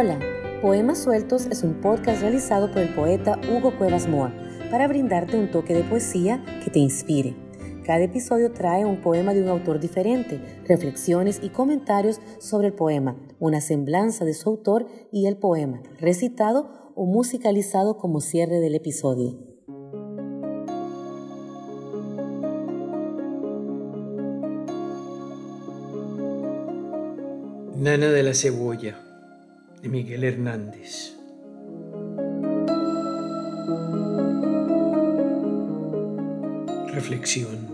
Hola, Poemas Sueltos es un podcast realizado por el poeta Hugo Cuevas Moa para brindarte un toque de poesía que te inspire. Cada episodio trae un poema de un autor diferente, reflexiones y comentarios sobre el poema, una semblanza de su autor y el poema, recitado o musicalizado como cierre del episodio. Nana de la Cebolla de Miguel Hernández. Reflexión.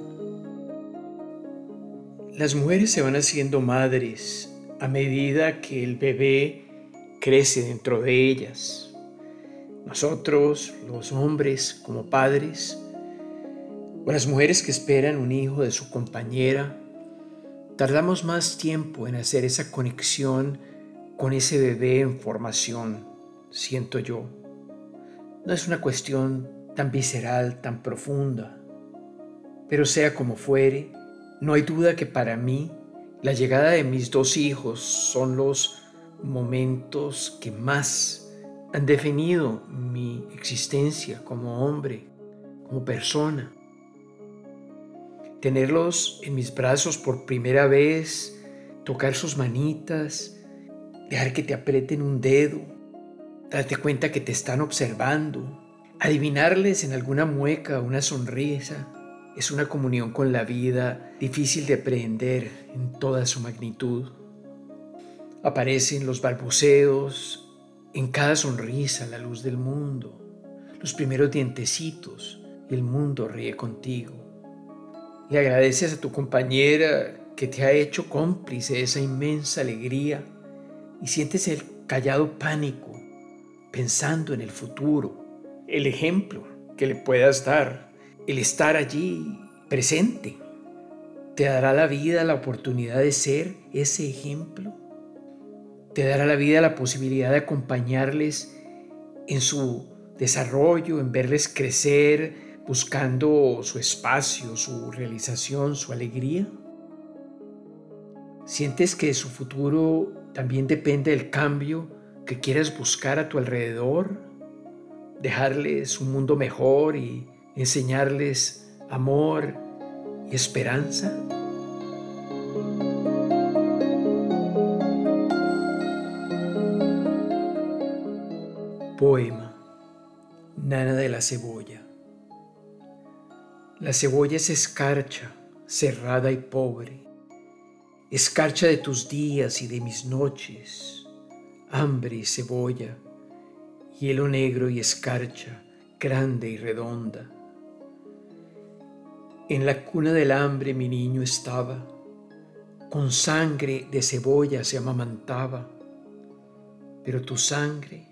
Las mujeres se van haciendo madres a medida que el bebé crece dentro de ellas. Nosotros, los hombres, como padres, o las mujeres que esperan un hijo de su compañera, tardamos más tiempo en hacer esa conexión con ese bebé en formación, siento yo. No es una cuestión tan visceral, tan profunda. Pero sea como fuere, no hay duda que para mí la llegada de mis dos hijos son los momentos que más han definido mi existencia como hombre, como persona. Tenerlos en mis brazos por primera vez, tocar sus manitas, dejar que te aprieten un dedo, darte cuenta que te están observando, adivinarles en alguna mueca una sonrisa, es una comunión con la vida difícil de aprehender en toda su magnitud. Aparecen los balbuceos, en cada sonrisa la luz del mundo, los primeros dientecitos, y el mundo ríe contigo. Le agradeces a tu compañera que te ha hecho cómplice de esa inmensa alegría y sientes el callado pánico pensando en el futuro, el ejemplo que le puedas dar, el estar allí presente. ¿Te dará la vida la oportunidad de ser ese ejemplo? ¿Te dará la vida la posibilidad de acompañarles en su desarrollo, en verles crecer, buscando su espacio, su realización, su alegría? ¿Sientes que su futuro también depende del cambio que quieras buscar a tu alrededor, dejarles un mundo mejor y enseñarles amor y esperanza. Poema Nana de la cebolla. La cebolla es escarcha, cerrada y pobre escarcha de tus días y de mis noches, hambre y cebolla, hielo negro y escarcha, grande y redonda. En la cuna del hambre mi niño estaba, con sangre de cebolla se amamantaba, pero tu sangre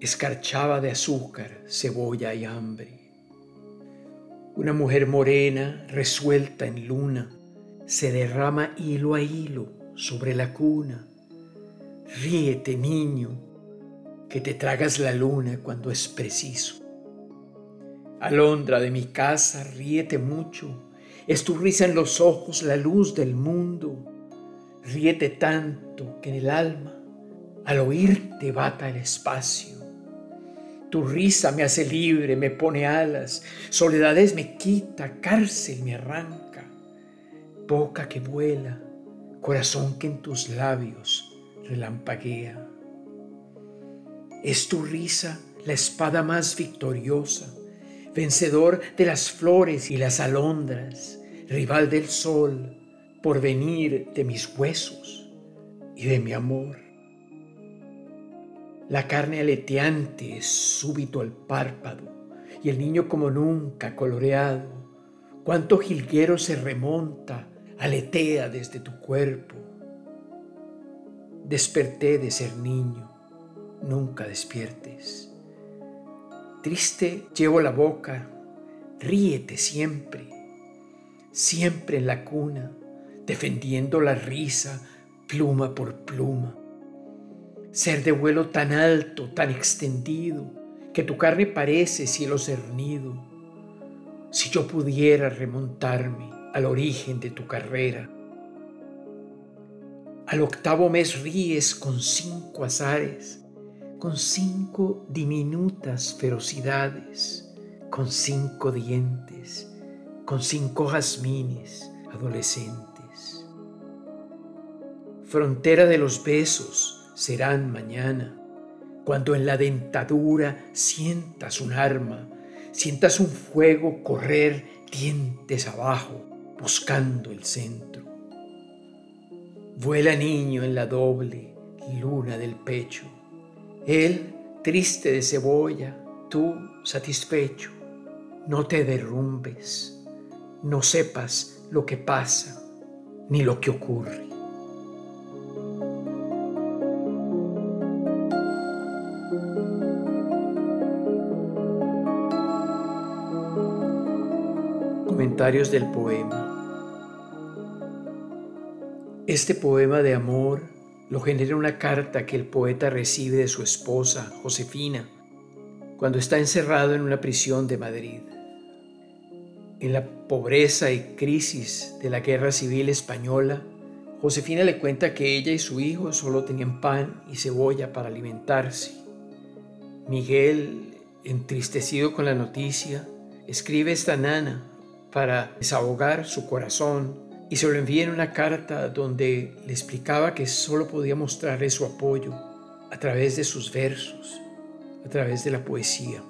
escarchaba de azúcar, cebolla y hambre. Una mujer morena, resuelta en luna, se derrama hilo a hilo sobre la cuna. Ríete, niño, que te tragas la luna cuando es preciso. Alondra de mi casa, ríete mucho, es tu risa en los ojos la luz del mundo. Ríete tanto que en el alma, al oírte, bata el espacio. Tu risa me hace libre, me pone alas, soledades me quita, cárcel me arranca boca que vuela, corazón que en tus labios relampaguea. Es tu risa la espada más victoriosa, vencedor de las flores y las alondras, rival del sol, por venir de mis huesos y de mi amor. La carne aleteante es súbito al párpado y el niño como nunca coloreado. Cuánto jilguero se remonta aletea desde tu cuerpo. Desperté de ser niño, nunca despiertes. Triste llevo la boca, ríete siempre, siempre en la cuna, defendiendo la risa pluma por pluma. Ser de vuelo tan alto, tan extendido, que tu carne parece cielo cernido. Si yo pudiera remontarme al origen de tu carrera. Al octavo mes ríes con cinco azares, con cinco diminutas ferocidades, con cinco dientes, con cinco jazmines adolescentes. Frontera de los besos serán mañana, cuando en la dentadura sientas un arma, sientas un fuego correr dientes abajo, buscando el centro. Vuela niño en la doble luna del pecho, él triste de cebolla, tú satisfecho. No te derrumbes, no sepas lo que pasa ni lo que ocurre. Comentarios del poema. Este poema de amor lo genera una carta que el poeta recibe de su esposa, Josefina, cuando está encerrado en una prisión de Madrid. En la pobreza y crisis de la guerra civil española, Josefina le cuenta que ella y su hijo solo tenían pan y cebolla para alimentarse. Miguel, entristecido con la noticia, escribe esta nana para desahogar su corazón y se lo envía en una carta donde le explicaba que solo podía mostrarle su apoyo a través de sus versos, a través de la poesía.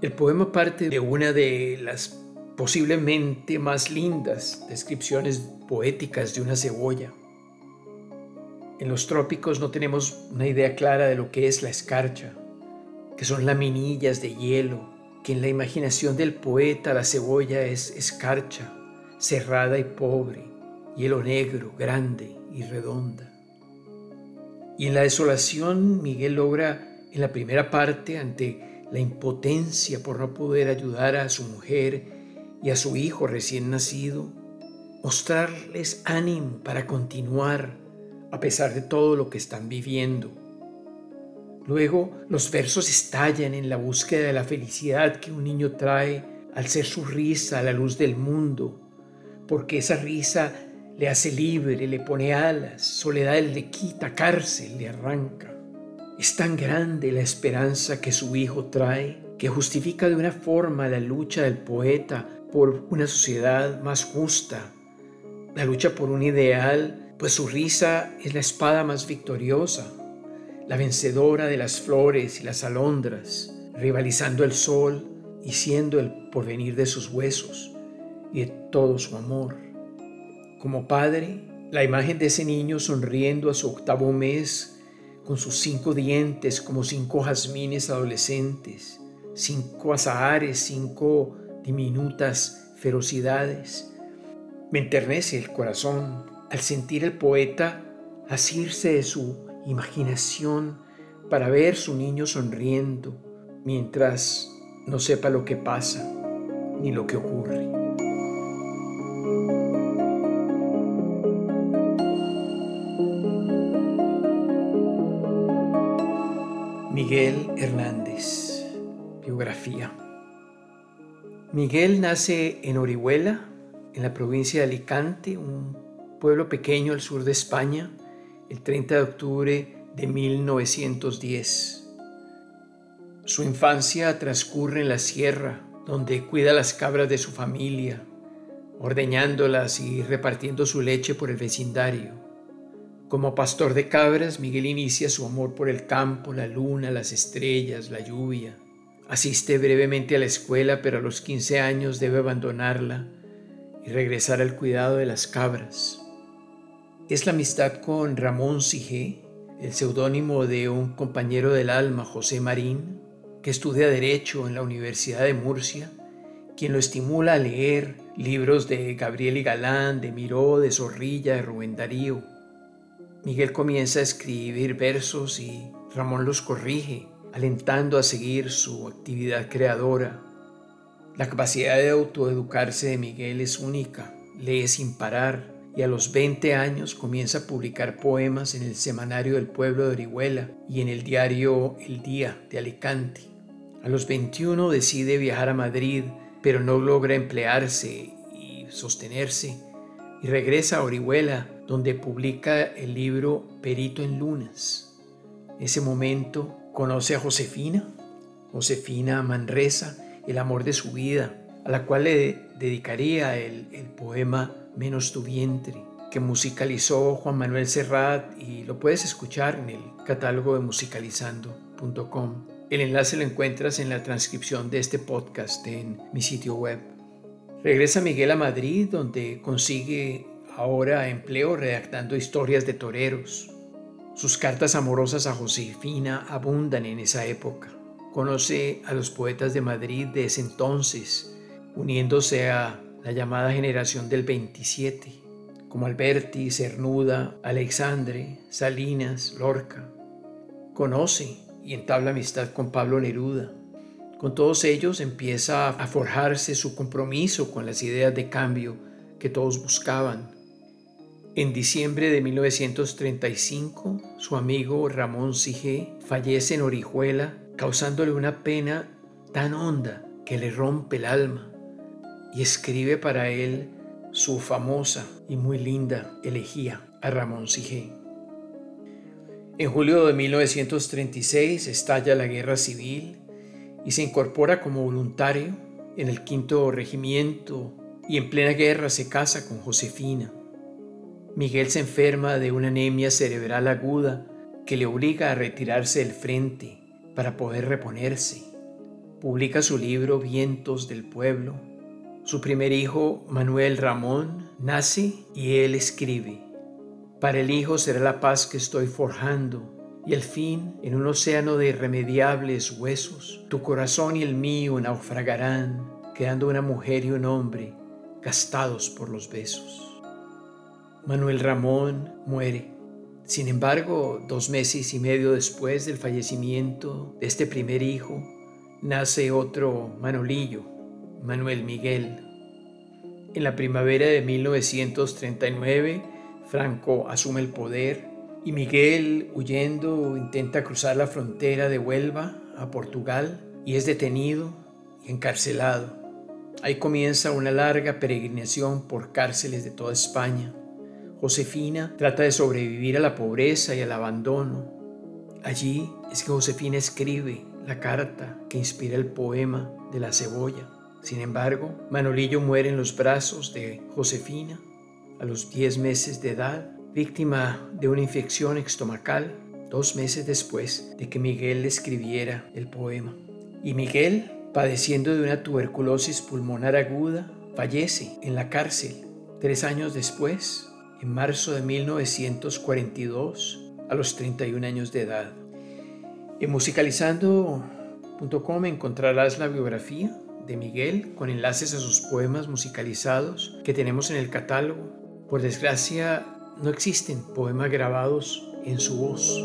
El poema parte de una de las posiblemente más lindas descripciones poéticas de una cebolla. En los trópicos no tenemos una idea clara de lo que es la escarcha, que son laminillas de hielo que en la imaginación del poeta la cebolla es escarcha, cerrada y pobre, hielo negro, grande y redonda. Y en la desolación Miguel logra en la primera parte, ante la impotencia por no poder ayudar a su mujer y a su hijo recién nacido, mostrarles ánimo para continuar a pesar de todo lo que están viviendo Luego los versos estallan en la búsqueda de la felicidad que un niño trae al ser su risa a la luz del mundo, porque esa risa le hace libre, le pone alas, soledad le quita, cárcel le arranca. Es tan grande la esperanza que su hijo trae que justifica de una forma la lucha del poeta por una sociedad más justa, la lucha por un ideal, pues su risa es la espada más victoriosa la vencedora de las flores y las alondras, rivalizando el sol y siendo el porvenir de sus huesos y de todo su amor. Como padre, la imagen de ese niño sonriendo a su octavo mes, con sus cinco dientes como cinco jazmines adolescentes, cinco azahares, cinco diminutas ferocidades. Me enternece el corazón al sentir el poeta asirse de su imaginación para ver su niño sonriendo mientras no sepa lo que pasa ni lo que ocurre. Miguel Hernández, biografía. Miguel nace en Orihuela, en la provincia de Alicante, un pueblo pequeño al sur de España, el 30 de octubre de 1910. Su infancia transcurre en la sierra, donde cuida las cabras de su familia, ordeñándolas y repartiendo su leche por el vecindario. Como pastor de cabras, Miguel inicia su amor por el campo, la luna, las estrellas, la lluvia. Asiste brevemente a la escuela, pero a los 15 años debe abandonarla y regresar al cuidado de las cabras es la amistad con Ramón Sige, el seudónimo de un compañero del alma, José Marín, que estudia Derecho en la Universidad de Murcia, quien lo estimula a leer libros de Gabriel y Galán, de Miró, de Zorrilla, de Rubén Darío. Miguel comienza a escribir versos y Ramón los corrige, alentando a seguir su actividad creadora. La capacidad de autoeducarse de Miguel es única, lee sin parar, y a los 20 años comienza a publicar poemas en el Semanario del Pueblo de Orihuela y en el diario El Día de Alicante. A los 21 decide viajar a Madrid, pero no logra emplearse y sostenerse y regresa a Orihuela donde publica el libro Perito en Lunas. Ese momento conoce a Josefina, Josefina Manresa, el amor de su vida, a la cual le dedicaría el, el poema Menos tu vientre, que musicalizó Juan Manuel Serrat y lo puedes escuchar en el catálogo de musicalizando.com. El enlace lo encuentras en la transcripción de este podcast en mi sitio web. Regresa Miguel a Madrid donde consigue ahora empleo redactando historias de toreros. Sus cartas amorosas a Josefina abundan en esa época. Conoce a los poetas de Madrid de ese entonces, uniéndose a la llamada generación del 27, como Alberti, Cernuda, Alexandre, Salinas, Lorca. Conoce y entabla amistad con Pablo Neruda. Con todos ellos empieza a forjarse su compromiso con las ideas de cambio que todos buscaban. En diciembre de 1935, su amigo Ramón Sige fallece en Orihuela, causándole una pena tan honda que le rompe el alma, y escribe para él su famosa y muy linda elegía a Ramón Sige. En julio de 1936 estalla la guerra civil y se incorpora como voluntario en el quinto regimiento y en plena guerra se casa con Josefina. Miguel se enferma de una anemia cerebral aguda que le obliga a retirarse del frente para poder reponerse. Publica su libro Vientos del Pueblo. Su primer hijo, Manuel Ramón, nace y él escribe. Para el hijo será la paz que estoy forjando y el fin, en un océano de irremediables huesos, tu corazón y el mío naufragarán, quedando una mujer y un hombre gastados por los besos. Manuel Ramón muere. Sin embargo, dos meses y medio después del fallecimiento de este primer hijo, nace otro Manolillo, Manuel Miguel. En la primavera de 1939, Franco asume el poder y Miguel, huyendo, intenta cruzar la frontera de Huelva a Portugal y es detenido y encarcelado. Ahí comienza una larga peregrinación por cárceles de toda España Josefina trata de sobrevivir a la pobreza y al abandono. Allí es que Josefina escribe la carta que inspira el poema de la cebolla. Sin embargo, Manolillo muere en los brazos de Josefina a los 10 meses de edad, víctima de una infección estomacal, dos meses después de que Miguel le escribiera el poema. Y Miguel, padeciendo de una tuberculosis pulmonar aguda, fallece en la cárcel. Tres años después, en marzo de 1942 a los 31 años de edad. En musicalizando.com encontrarás la biografía de Miguel con enlaces a sus poemas musicalizados que tenemos en el catálogo. Por desgracia, no existen poemas grabados en su voz.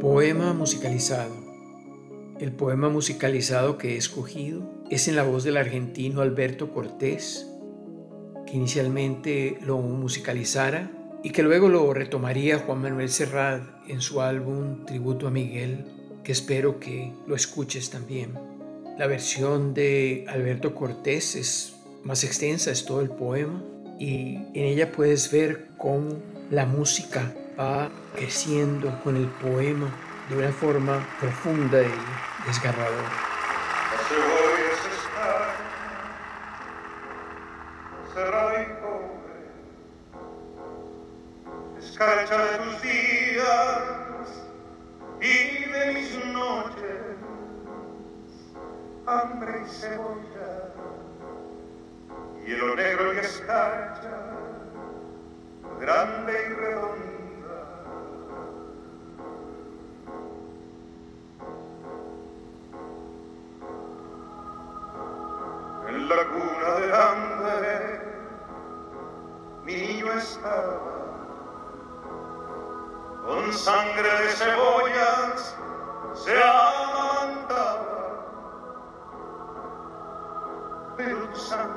Poema musicalizado. El poema musicalizado que he escogido es en la voz del argentino Alberto Cortés, que inicialmente lo musicalizara y que luego lo retomaría Juan Manuel Serrat en su álbum Tributo a Miguel, que espero que lo escuches también. La versión de Alberto Cortés es más extensa, es todo el poema, y en ella puedes ver cómo la música va creciendo con el poema de una forma profunda y desgarradora. Con sangre de cebollas se amamantaba, pero tu sangre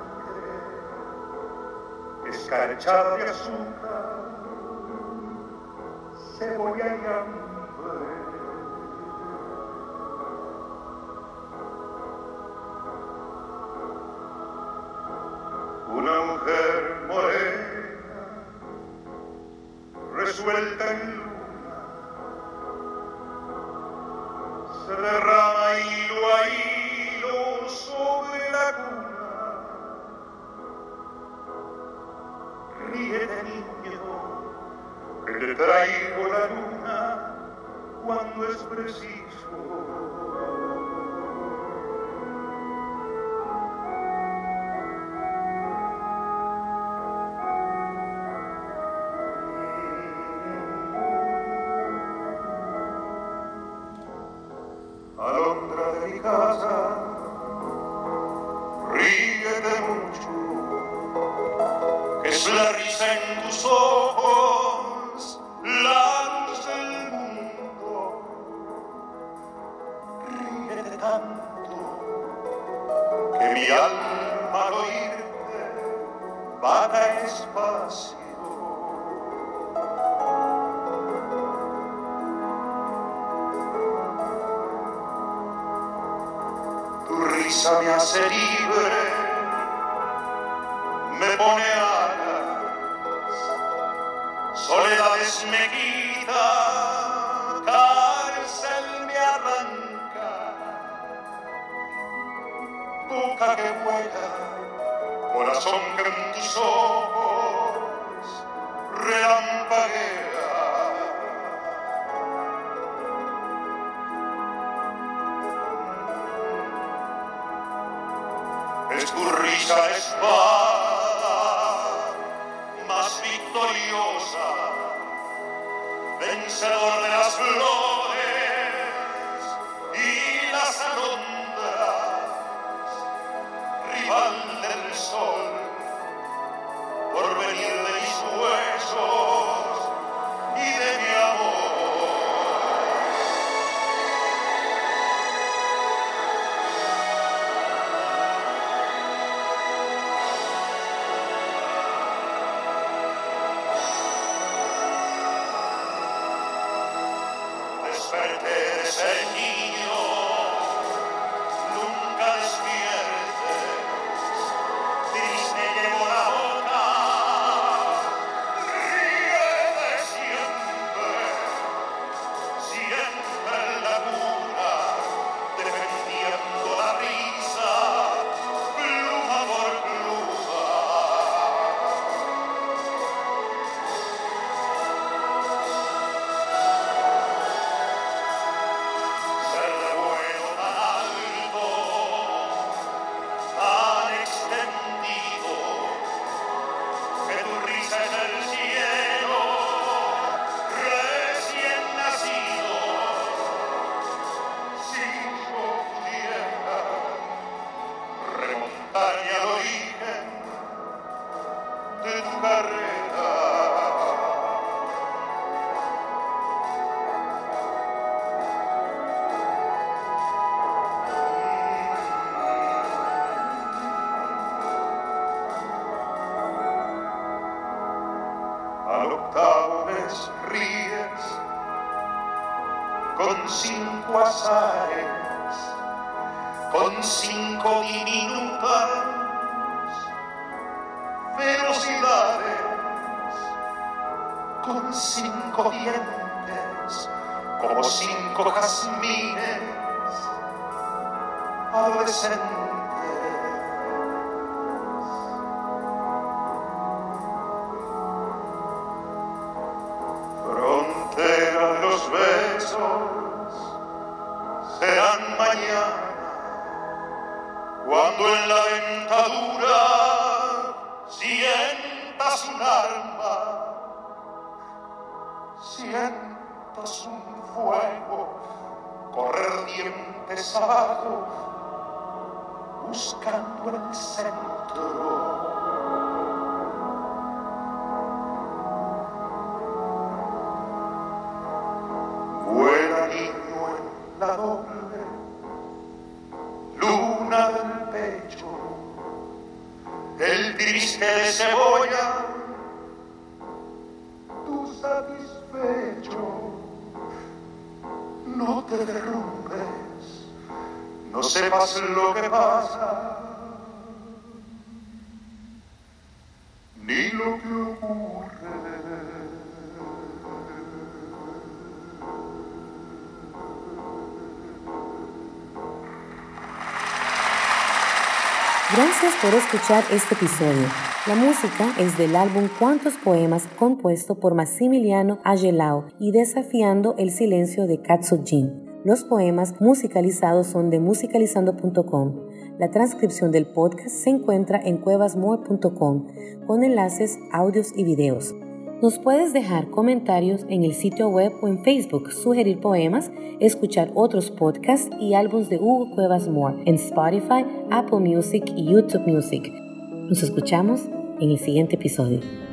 escarchada de azúcar, cebolla y hambre te traigo la luna cuando es preciso. Me hace libre, me pone alas, soledades me quita, cárcel me arranca, boca que vuela, corazón que en tus ojos ríes con cinco azares, con cinco diminutas velocidades, con cinco dientes, como cinco jazmines adolescentes. Cuando en la dentadura sientas un arma sientas un fuego correr dientes abajo buscando el centro no te derrumbes, no sepas lo que pasa, ni lo que ocurre. Gracias por escuchar este episodio. La música es del álbum Cuantos Poemas compuesto por Massimiliano Agelao y Desafiando el Silencio de Katsujin. Los poemas musicalizados son de musicalizando.com. La transcripción del podcast se encuentra en cuevasmore.com con enlaces, audios y videos. Nos puedes dejar comentarios en el sitio web o en Facebook, sugerir poemas, escuchar otros podcasts y álbumes de Hugo Cuevas Moore en Spotify, Apple Music y YouTube Music. Nos escuchamos en el siguiente episodio.